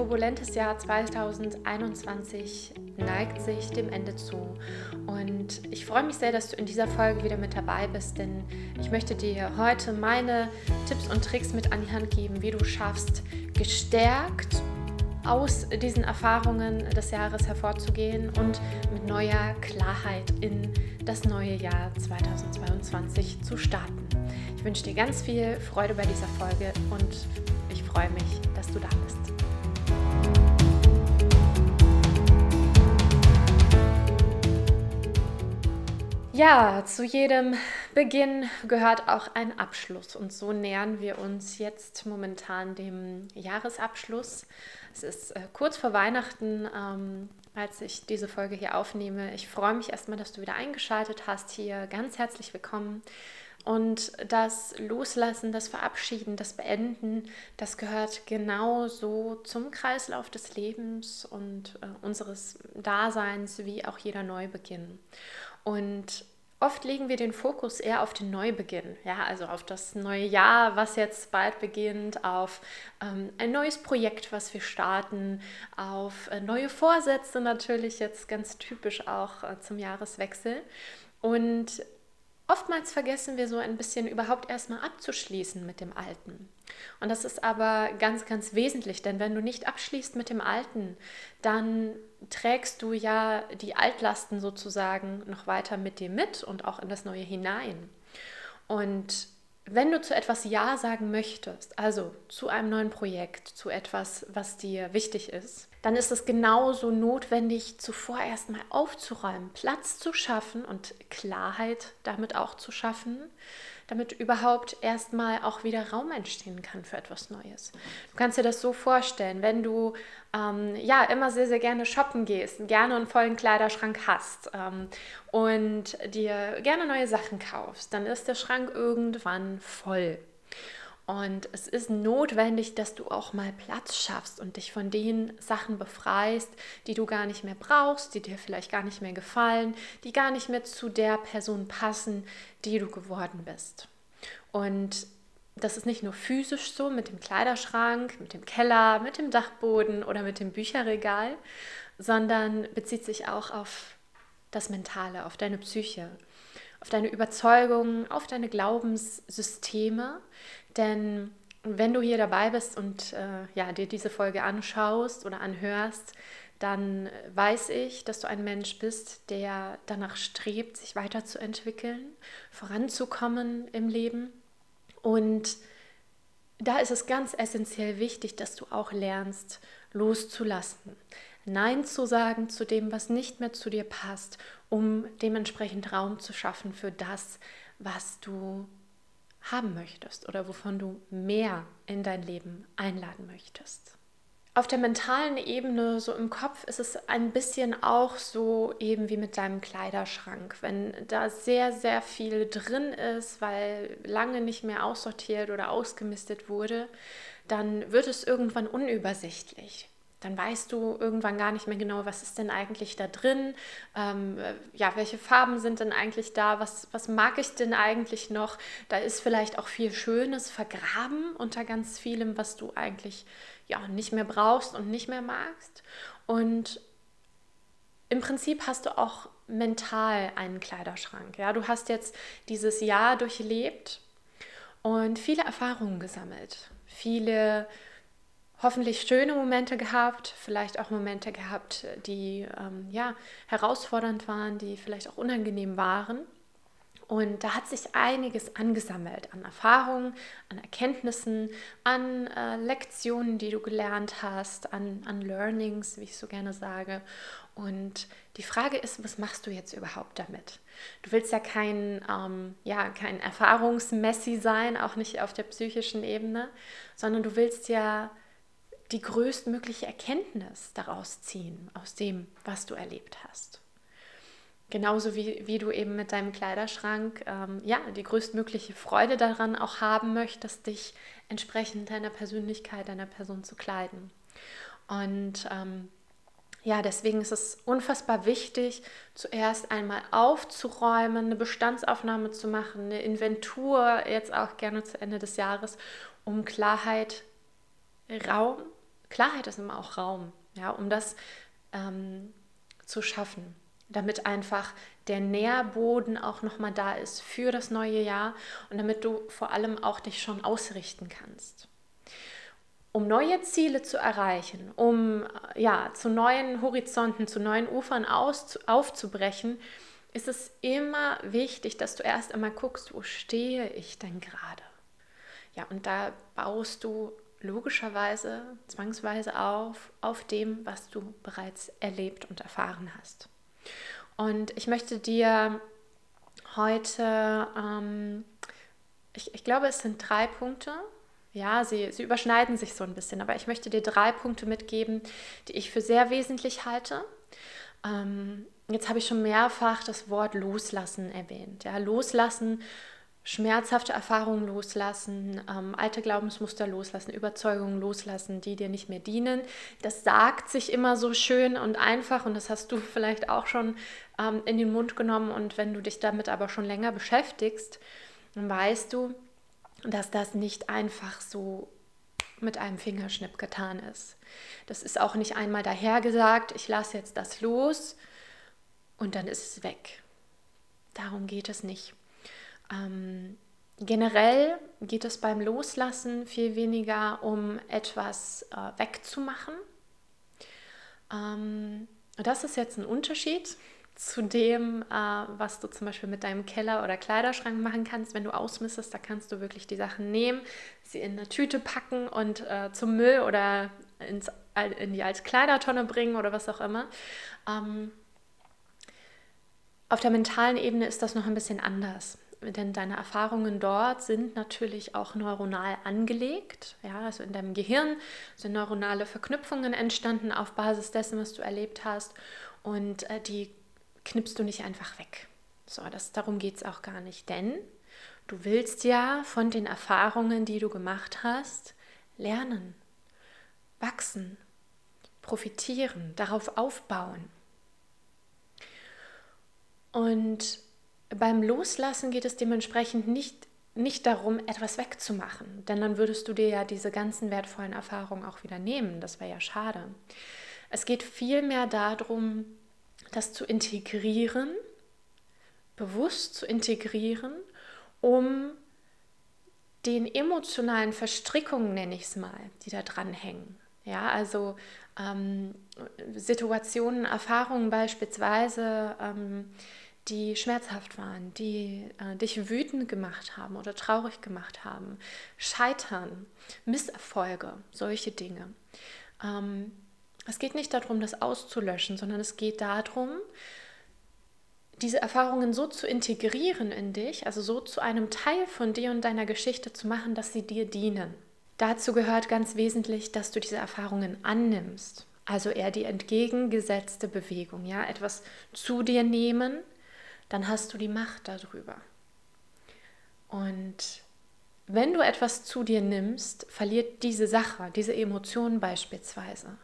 turbulentes Jahr 2021 neigt sich dem Ende zu. Und ich freue mich sehr, dass du in dieser Folge wieder mit dabei bist, denn ich möchte dir heute meine Tipps und Tricks mit an die Hand geben, wie du schaffst, gestärkt aus diesen Erfahrungen des Jahres hervorzugehen und mit neuer Klarheit in das neue Jahr 2022 zu starten. Ich wünsche dir ganz viel Freude bei dieser Folge und ich freue mich, dass du da bist. Ja, zu jedem Beginn gehört auch ein Abschluss und so nähern wir uns jetzt momentan dem Jahresabschluss. Es ist äh, kurz vor Weihnachten, ähm, als ich diese Folge hier aufnehme. Ich freue mich erstmal, dass du wieder eingeschaltet hast hier. Ganz herzlich willkommen. Und das Loslassen, das Verabschieden, das Beenden, das gehört genauso zum Kreislauf des Lebens und äh, unseres Daseins wie auch jeder Neubeginn. Und oft legen wir den Fokus eher auf den Neubeginn, ja, also auf das neue Jahr, was jetzt bald beginnt, auf ähm, ein neues Projekt, was wir starten, auf äh, neue Vorsätze natürlich jetzt ganz typisch auch äh, zum Jahreswechsel. Und Oftmals vergessen wir so ein bisschen überhaupt erstmal abzuschließen mit dem Alten. Und das ist aber ganz, ganz wesentlich, denn wenn du nicht abschließt mit dem Alten, dann trägst du ja die Altlasten sozusagen noch weiter mit dir mit und auch in das Neue hinein. Und wenn du zu etwas Ja sagen möchtest, also zu einem neuen Projekt, zu etwas, was dir wichtig ist, dann ist es genauso notwendig, zuvor erstmal aufzuräumen, Platz zu schaffen und Klarheit damit auch zu schaffen, damit überhaupt erstmal auch wieder Raum entstehen kann für etwas Neues. Du kannst dir das so vorstellen, wenn du ähm, ja immer sehr, sehr gerne shoppen gehst, gerne einen vollen Kleiderschrank hast ähm, und dir gerne neue Sachen kaufst, dann ist der Schrank irgendwann voll. Und es ist notwendig, dass du auch mal Platz schaffst und dich von den Sachen befreist, die du gar nicht mehr brauchst, die dir vielleicht gar nicht mehr gefallen, die gar nicht mehr zu der Person passen, die du geworden bist. Und das ist nicht nur physisch so mit dem Kleiderschrank, mit dem Keller, mit dem Dachboden oder mit dem Bücherregal, sondern bezieht sich auch auf das Mentale, auf deine Psyche, auf deine Überzeugungen, auf deine Glaubenssysteme. Denn wenn du hier dabei bist und äh, ja, dir diese Folge anschaust oder anhörst, dann weiß ich, dass du ein Mensch bist, der danach strebt, sich weiterzuentwickeln, voranzukommen im Leben. Und da ist es ganz essentiell wichtig, dass du auch lernst, loszulassen. Nein zu sagen zu dem, was nicht mehr zu dir passt, um dementsprechend Raum zu schaffen für das, was du haben möchtest oder wovon du mehr in dein Leben einladen möchtest. Auf der mentalen Ebene, so im Kopf, ist es ein bisschen auch so eben wie mit deinem Kleiderschrank. Wenn da sehr, sehr viel drin ist, weil lange nicht mehr aussortiert oder ausgemistet wurde, dann wird es irgendwann unübersichtlich dann weißt du irgendwann gar nicht mehr genau, was ist denn eigentlich da drin, ähm, ja, welche Farben sind denn eigentlich da, was, was mag ich denn eigentlich noch. Da ist vielleicht auch viel Schönes vergraben unter ganz vielem, was du eigentlich ja nicht mehr brauchst und nicht mehr magst. Und im Prinzip hast du auch mental einen Kleiderschrank. Ja, du hast jetzt dieses Jahr durchlebt und viele Erfahrungen gesammelt, viele hoffentlich schöne Momente gehabt, vielleicht auch Momente gehabt, die ähm, ja herausfordernd waren, die vielleicht auch unangenehm waren. Und da hat sich einiges angesammelt an Erfahrungen, an Erkenntnissen, an äh, Lektionen, die du gelernt hast, an, an Learnings, wie ich so gerne sage. Und die Frage ist, was machst du jetzt überhaupt damit? Du willst ja kein, ähm, ja, kein Erfahrungsmessi sein, auch nicht auf der psychischen Ebene, sondern du willst ja die größtmögliche Erkenntnis daraus ziehen, aus dem, was du erlebt hast. Genauso wie, wie du eben mit deinem Kleiderschrank ähm, ja, die größtmögliche Freude daran auch haben möchtest, dich entsprechend deiner Persönlichkeit, deiner Person zu kleiden. Und ähm, ja, deswegen ist es unfassbar wichtig, zuerst einmal aufzuräumen, eine Bestandsaufnahme zu machen, eine Inventur, jetzt auch gerne zu Ende des Jahres, um Klarheit, Raum Klarheit ist immer auch Raum, ja, um das ähm, zu schaffen, damit einfach der Nährboden auch nochmal da ist für das neue Jahr und damit du vor allem auch dich schon ausrichten kannst. Um neue Ziele zu erreichen, um ja, zu neuen Horizonten, zu neuen Ufern aus, aufzubrechen, ist es immer wichtig, dass du erst einmal guckst, wo stehe ich denn gerade? Ja, und da baust du logischerweise, zwangsweise auf, auf dem, was du bereits erlebt und erfahren hast. Und ich möchte dir heute, ähm, ich, ich glaube, es sind drei Punkte. Ja, sie, sie überschneiden sich so ein bisschen, aber ich möchte dir drei Punkte mitgeben, die ich für sehr wesentlich halte. Ähm, jetzt habe ich schon mehrfach das Wort loslassen erwähnt. Ja, loslassen schmerzhafte Erfahrungen loslassen, ähm, alte Glaubensmuster loslassen, Überzeugungen loslassen, die dir nicht mehr dienen. Das sagt sich immer so schön und einfach und das hast du vielleicht auch schon ähm, in den Mund genommen und wenn du dich damit aber schon länger beschäftigst, dann weißt du, dass das nicht einfach so mit einem Fingerschnipp getan ist. Das ist auch nicht einmal dahergesagt, ich lasse jetzt das los und dann ist es weg. Darum geht es nicht. Ähm, generell geht es beim Loslassen viel weniger um etwas äh, wegzumachen. Ähm, das ist jetzt ein Unterschied zu dem, äh, was du zum Beispiel mit deinem Keller oder Kleiderschrank machen kannst, wenn du ausmistest. Da kannst du wirklich die Sachen nehmen, sie in eine Tüte packen und äh, zum Müll oder ins, in die als Kleidertonne bringen oder was auch immer. Ähm, auf der mentalen Ebene ist das noch ein bisschen anders denn deine Erfahrungen dort sind natürlich auch neuronal angelegt. Ja, also in deinem Gehirn sind neuronale Verknüpfungen entstanden auf Basis dessen, was du erlebt hast. Und äh, die knippst du nicht einfach weg. So, das, darum geht es auch gar nicht. Denn du willst ja von den Erfahrungen, die du gemacht hast, lernen, wachsen, profitieren, darauf aufbauen. Und beim Loslassen geht es dementsprechend nicht, nicht darum, etwas wegzumachen, denn dann würdest du dir ja diese ganzen wertvollen Erfahrungen auch wieder nehmen. Das wäre ja schade. Es geht vielmehr darum, das zu integrieren, bewusst zu integrieren, um den emotionalen Verstrickungen, nenne ich es mal, die da dran hängen. Ja, also ähm, Situationen, Erfahrungen beispielsweise, ähm, die schmerzhaft waren, die äh, dich wütend gemacht haben oder traurig gemacht haben, Scheitern, Misserfolge, solche Dinge. Ähm, es geht nicht darum, das auszulöschen, sondern es geht darum, diese Erfahrungen so zu integrieren in dich, also so zu einem Teil von dir und deiner Geschichte zu machen, dass sie dir dienen. Dazu gehört ganz wesentlich, dass du diese Erfahrungen annimmst. Also eher die entgegengesetzte Bewegung, ja, etwas zu dir nehmen, dann hast du die Macht darüber. Und wenn du etwas zu dir nimmst, verliert diese Sache, diese Emotion beispielsweise.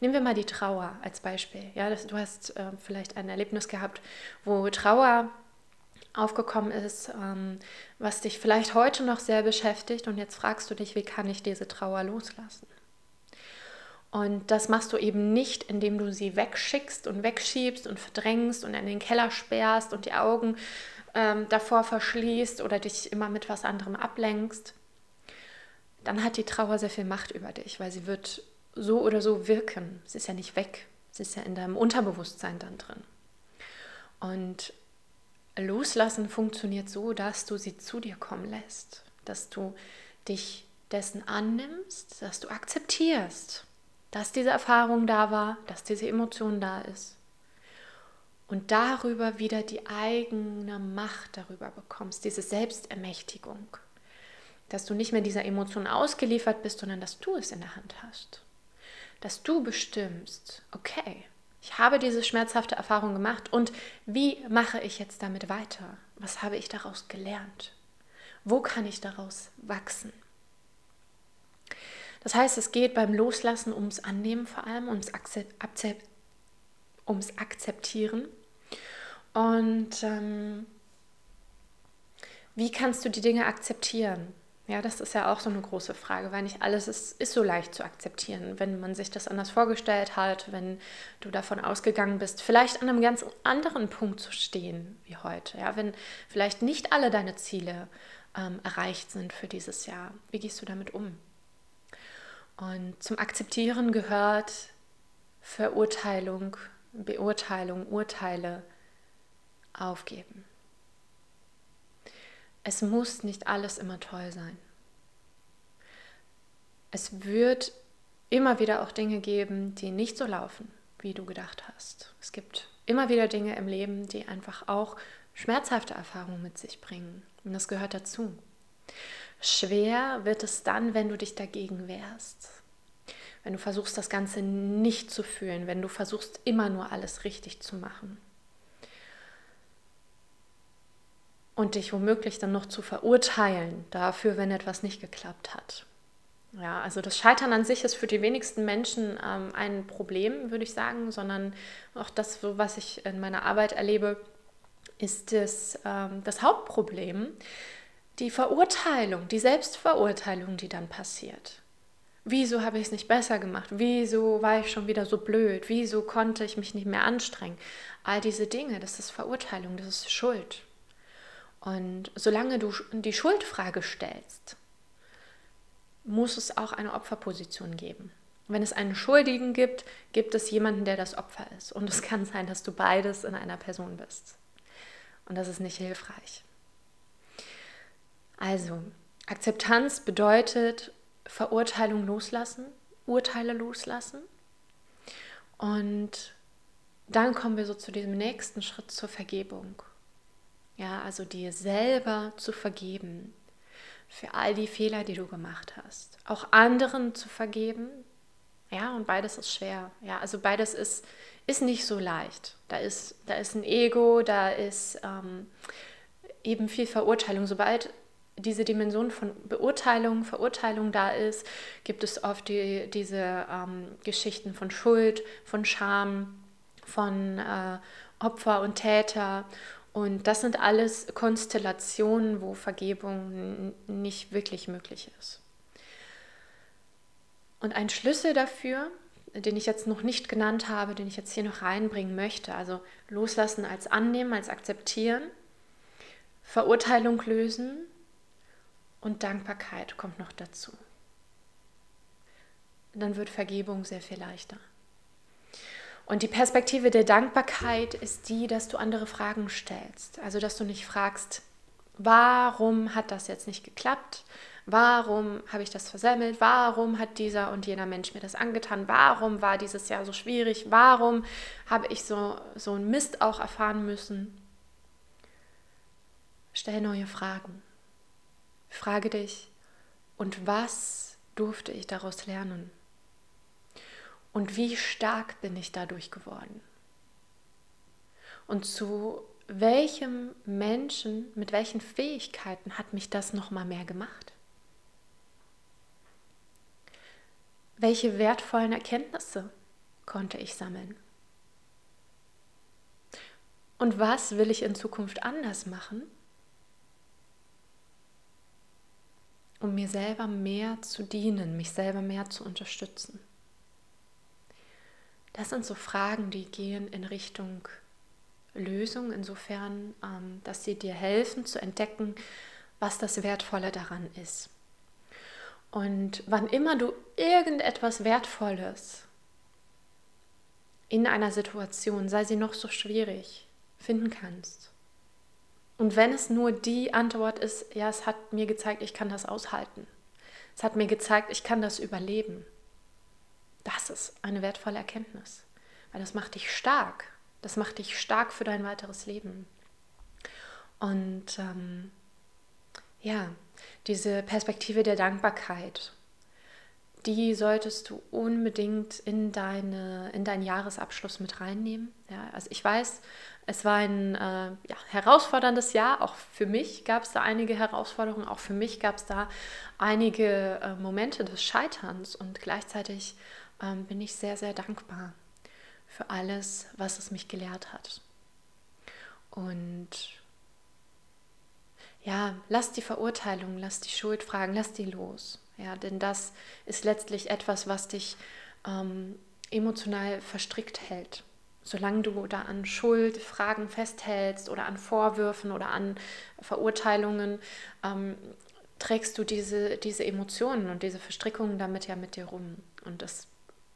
Nehmen wir mal die Trauer als Beispiel. Ja, du hast äh, vielleicht ein Erlebnis gehabt, wo Trauer aufgekommen ist, ähm, was dich vielleicht heute noch sehr beschäftigt und jetzt fragst du dich, wie kann ich diese Trauer loslassen? Und das machst du eben nicht, indem du sie wegschickst und wegschiebst und verdrängst und in den Keller sperrst und die Augen ähm, davor verschließt oder dich immer mit was anderem ablenkst. Dann hat die Trauer sehr viel Macht über dich, weil sie wird so oder so wirken. Sie ist ja nicht weg, sie ist ja in deinem Unterbewusstsein dann drin. Und Loslassen funktioniert so, dass du sie zu dir kommen lässt, dass du dich dessen annimmst, dass du akzeptierst, dass diese Erfahrung da war, dass diese Emotion da ist. Und darüber wieder die eigene Macht darüber bekommst, diese Selbstermächtigung. Dass du nicht mehr dieser Emotion ausgeliefert bist, sondern dass du es in der Hand hast. Dass du bestimmst, okay, ich habe diese schmerzhafte Erfahrung gemacht und wie mache ich jetzt damit weiter? Was habe ich daraus gelernt? Wo kann ich daraus wachsen? Das heißt, es geht beim Loslassen ums Annehmen vor allem, ums, Akzept, ums Akzeptieren. Und ähm, wie kannst du die Dinge akzeptieren? Ja, das ist ja auch so eine große Frage, weil nicht alles ist, ist so leicht zu akzeptieren, wenn man sich das anders vorgestellt hat, wenn du davon ausgegangen bist, vielleicht an einem ganz anderen Punkt zu stehen wie heute. Ja, wenn vielleicht nicht alle deine Ziele ähm, erreicht sind für dieses Jahr. Wie gehst du damit um? Und zum Akzeptieren gehört Verurteilung, Beurteilung, Urteile aufgeben. Es muss nicht alles immer toll sein. Es wird immer wieder auch Dinge geben, die nicht so laufen, wie du gedacht hast. Es gibt immer wieder Dinge im Leben, die einfach auch schmerzhafte Erfahrungen mit sich bringen. Und das gehört dazu. Schwer wird es dann, wenn du dich dagegen wehrst. Wenn du versuchst, das Ganze nicht zu fühlen, wenn du versuchst, immer nur alles richtig zu machen. Und dich womöglich dann noch zu verurteilen dafür, wenn etwas nicht geklappt hat. Ja, also das Scheitern an sich ist für die wenigsten Menschen ähm, ein Problem, würde ich sagen, sondern auch das, was ich in meiner Arbeit erlebe, ist das, ähm, das Hauptproblem, die Verurteilung, die Selbstverurteilung, die dann passiert. Wieso habe ich es nicht besser gemacht? Wieso war ich schon wieder so blöd? Wieso konnte ich mich nicht mehr anstrengen? All diese Dinge, das ist Verurteilung, das ist Schuld. Und solange du die Schuldfrage stellst, muss es auch eine Opferposition geben. Wenn es einen Schuldigen gibt, gibt es jemanden, der das Opfer ist. Und es kann sein, dass du beides in einer Person bist. Und das ist nicht hilfreich. Also, Akzeptanz bedeutet Verurteilung loslassen, Urteile loslassen. Und dann kommen wir so zu diesem nächsten Schritt zur Vergebung. Ja, also dir selber zu vergeben für all die Fehler, die du gemacht hast. Auch anderen zu vergeben. Ja, und beides ist schwer. Ja, also beides ist ist nicht so leicht. Da ist, da ist ein Ego, da ist ähm, eben viel Verurteilung. Sobald diese Dimension von Beurteilung, Verurteilung da ist, gibt es oft die, diese ähm, Geschichten von Schuld, von Scham, von äh, Opfer und Täter. Und das sind alles Konstellationen, wo Vergebung nicht wirklich möglich ist. Und ein Schlüssel dafür den ich jetzt noch nicht genannt habe, den ich jetzt hier noch reinbringen möchte. Also loslassen als annehmen, als akzeptieren, Verurteilung lösen und Dankbarkeit kommt noch dazu. Dann wird Vergebung sehr viel leichter. Und die Perspektive der Dankbarkeit ist die, dass du andere Fragen stellst. Also dass du nicht fragst, warum hat das jetzt nicht geklappt? Warum habe ich das versemmelt? Warum hat dieser und jener Mensch mir das angetan? Warum war dieses Jahr so schwierig? Warum habe ich so, so einen Mist auch erfahren müssen? Stell neue Fragen. Frage dich, und was durfte ich daraus lernen? Und wie stark bin ich dadurch geworden? Und zu welchem Menschen, mit welchen Fähigkeiten hat mich das nochmal mehr gemacht? Welche wertvollen Erkenntnisse konnte ich sammeln? Und was will ich in Zukunft anders machen, um mir selber mehr zu dienen, mich selber mehr zu unterstützen? Das sind so Fragen, die gehen in Richtung Lösung, insofern, ähm, dass sie dir helfen zu entdecken, was das Wertvolle daran ist. Und wann immer du irgendetwas Wertvolles in einer Situation, sei sie noch so schwierig, finden kannst. Und wenn es nur die Antwort ist, ja, es hat mir gezeigt, ich kann das aushalten. Es hat mir gezeigt, ich kann das überleben. Das ist eine wertvolle Erkenntnis, weil das macht dich stark. Das macht dich stark für dein weiteres Leben. Und ähm, ja, diese Perspektive der Dankbarkeit, die solltest du unbedingt in, deine, in deinen Jahresabschluss mit reinnehmen. Ja, also ich weiß, es war ein äh, ja, herausforderndes Jahr, auch für mich gab es da einige Herausforderungen, auch für mich gab es da einige äh, Momente des Scheiterns und gleichzeitig ähm, bin ich sehr, sehr dankbar für alles, was es mich gelehrt hat. Und ja, lass die Verurteilung, lass die Schuldfragen, lass die los. Ja, denn das ist letztlich etwas, was dich ähm, emotional verstrickt hält. Solange du da an Schuldfragen festhältst oder an Vorwürfen oder an Verurteilungen, ähm, trägst du diese, diese Emotionen und diese Verstrickungen damit ja mit dir rum. Und das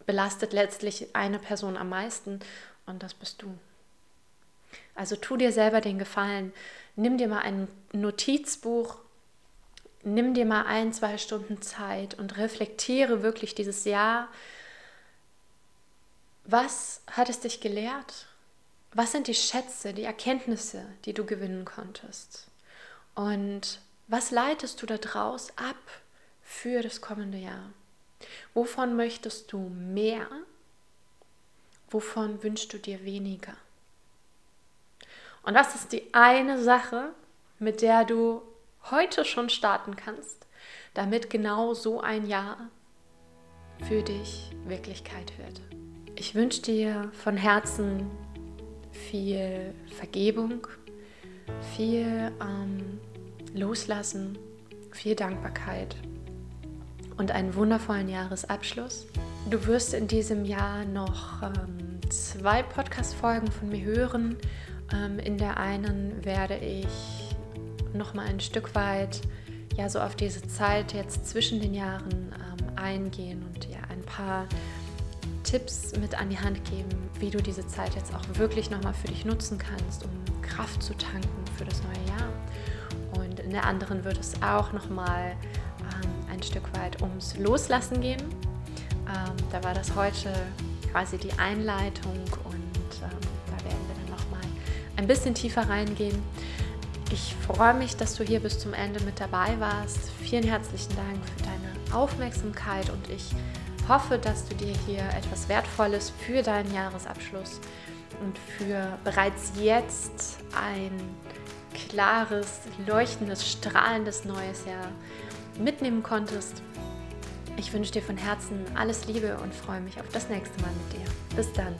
belastet letztlich eine Person am meisten und das bist du. Also tu dir selber den Gefallen, nimm dir mal ein Notizbuch, nimm dir mal ein, zwei Stunden Zeit und reflektiere wirklich dieses Jahr. Was hat es dich gelehrt? Was sind die Schätze, die Erkenntnisse, die du gewinnen konntest? Und was leitest du daraus ab für das kommende Jahr? Wovon möchtest du mehr? Wovon wünschst du dir weniger? Und das ist die eine Sache, mit der du heute schon starten kannst, damit genau so ein Jahr für dich Wirklichkeit wird. Ich wünsche dir von Herzen viel Vergebung, viel ähm, Loslassen, viel Dankbarkeit und einen wundervollen Jahresabschluss. Du wirst in diesem Jahr noch ähm, zwei Podcast-Folgen von mir hören ähm, in der einen werde ich noch mal ein Stück weit ja so auf diese Zeit jetzt zwischen den Jahren ähm, eingehen und ja ein paar Tipps mit an die Hand geben, wie du diese Zeit jetzt auch wirklich noch mal für dich nutzen kannst, um Kraft zu tanken für das neue Jahr. Und in der anderen wird es auch noch mal ähm, ein Stück weit ums Loslassen gehen. Ähm, da war das heute quasi die Einleitung und ähm, ein bisschen tiefer reingehen. Ich freue mich, dass du hier bis zum Ende mit dabei warst. Vielen herzlichen Dank für deine Aufmerksamkeit und ich hoffe, dass du dir hier etwas Wertvolles für deinen Jahresabschluss und für bereits jetzt ein klares, leuchtendes, strahlendes neues Jahr mitnehmen konntest. Ich wünsche dir von Herzen alles Liebe und freue mich auf das nächste Mal mit dir. Bis dann.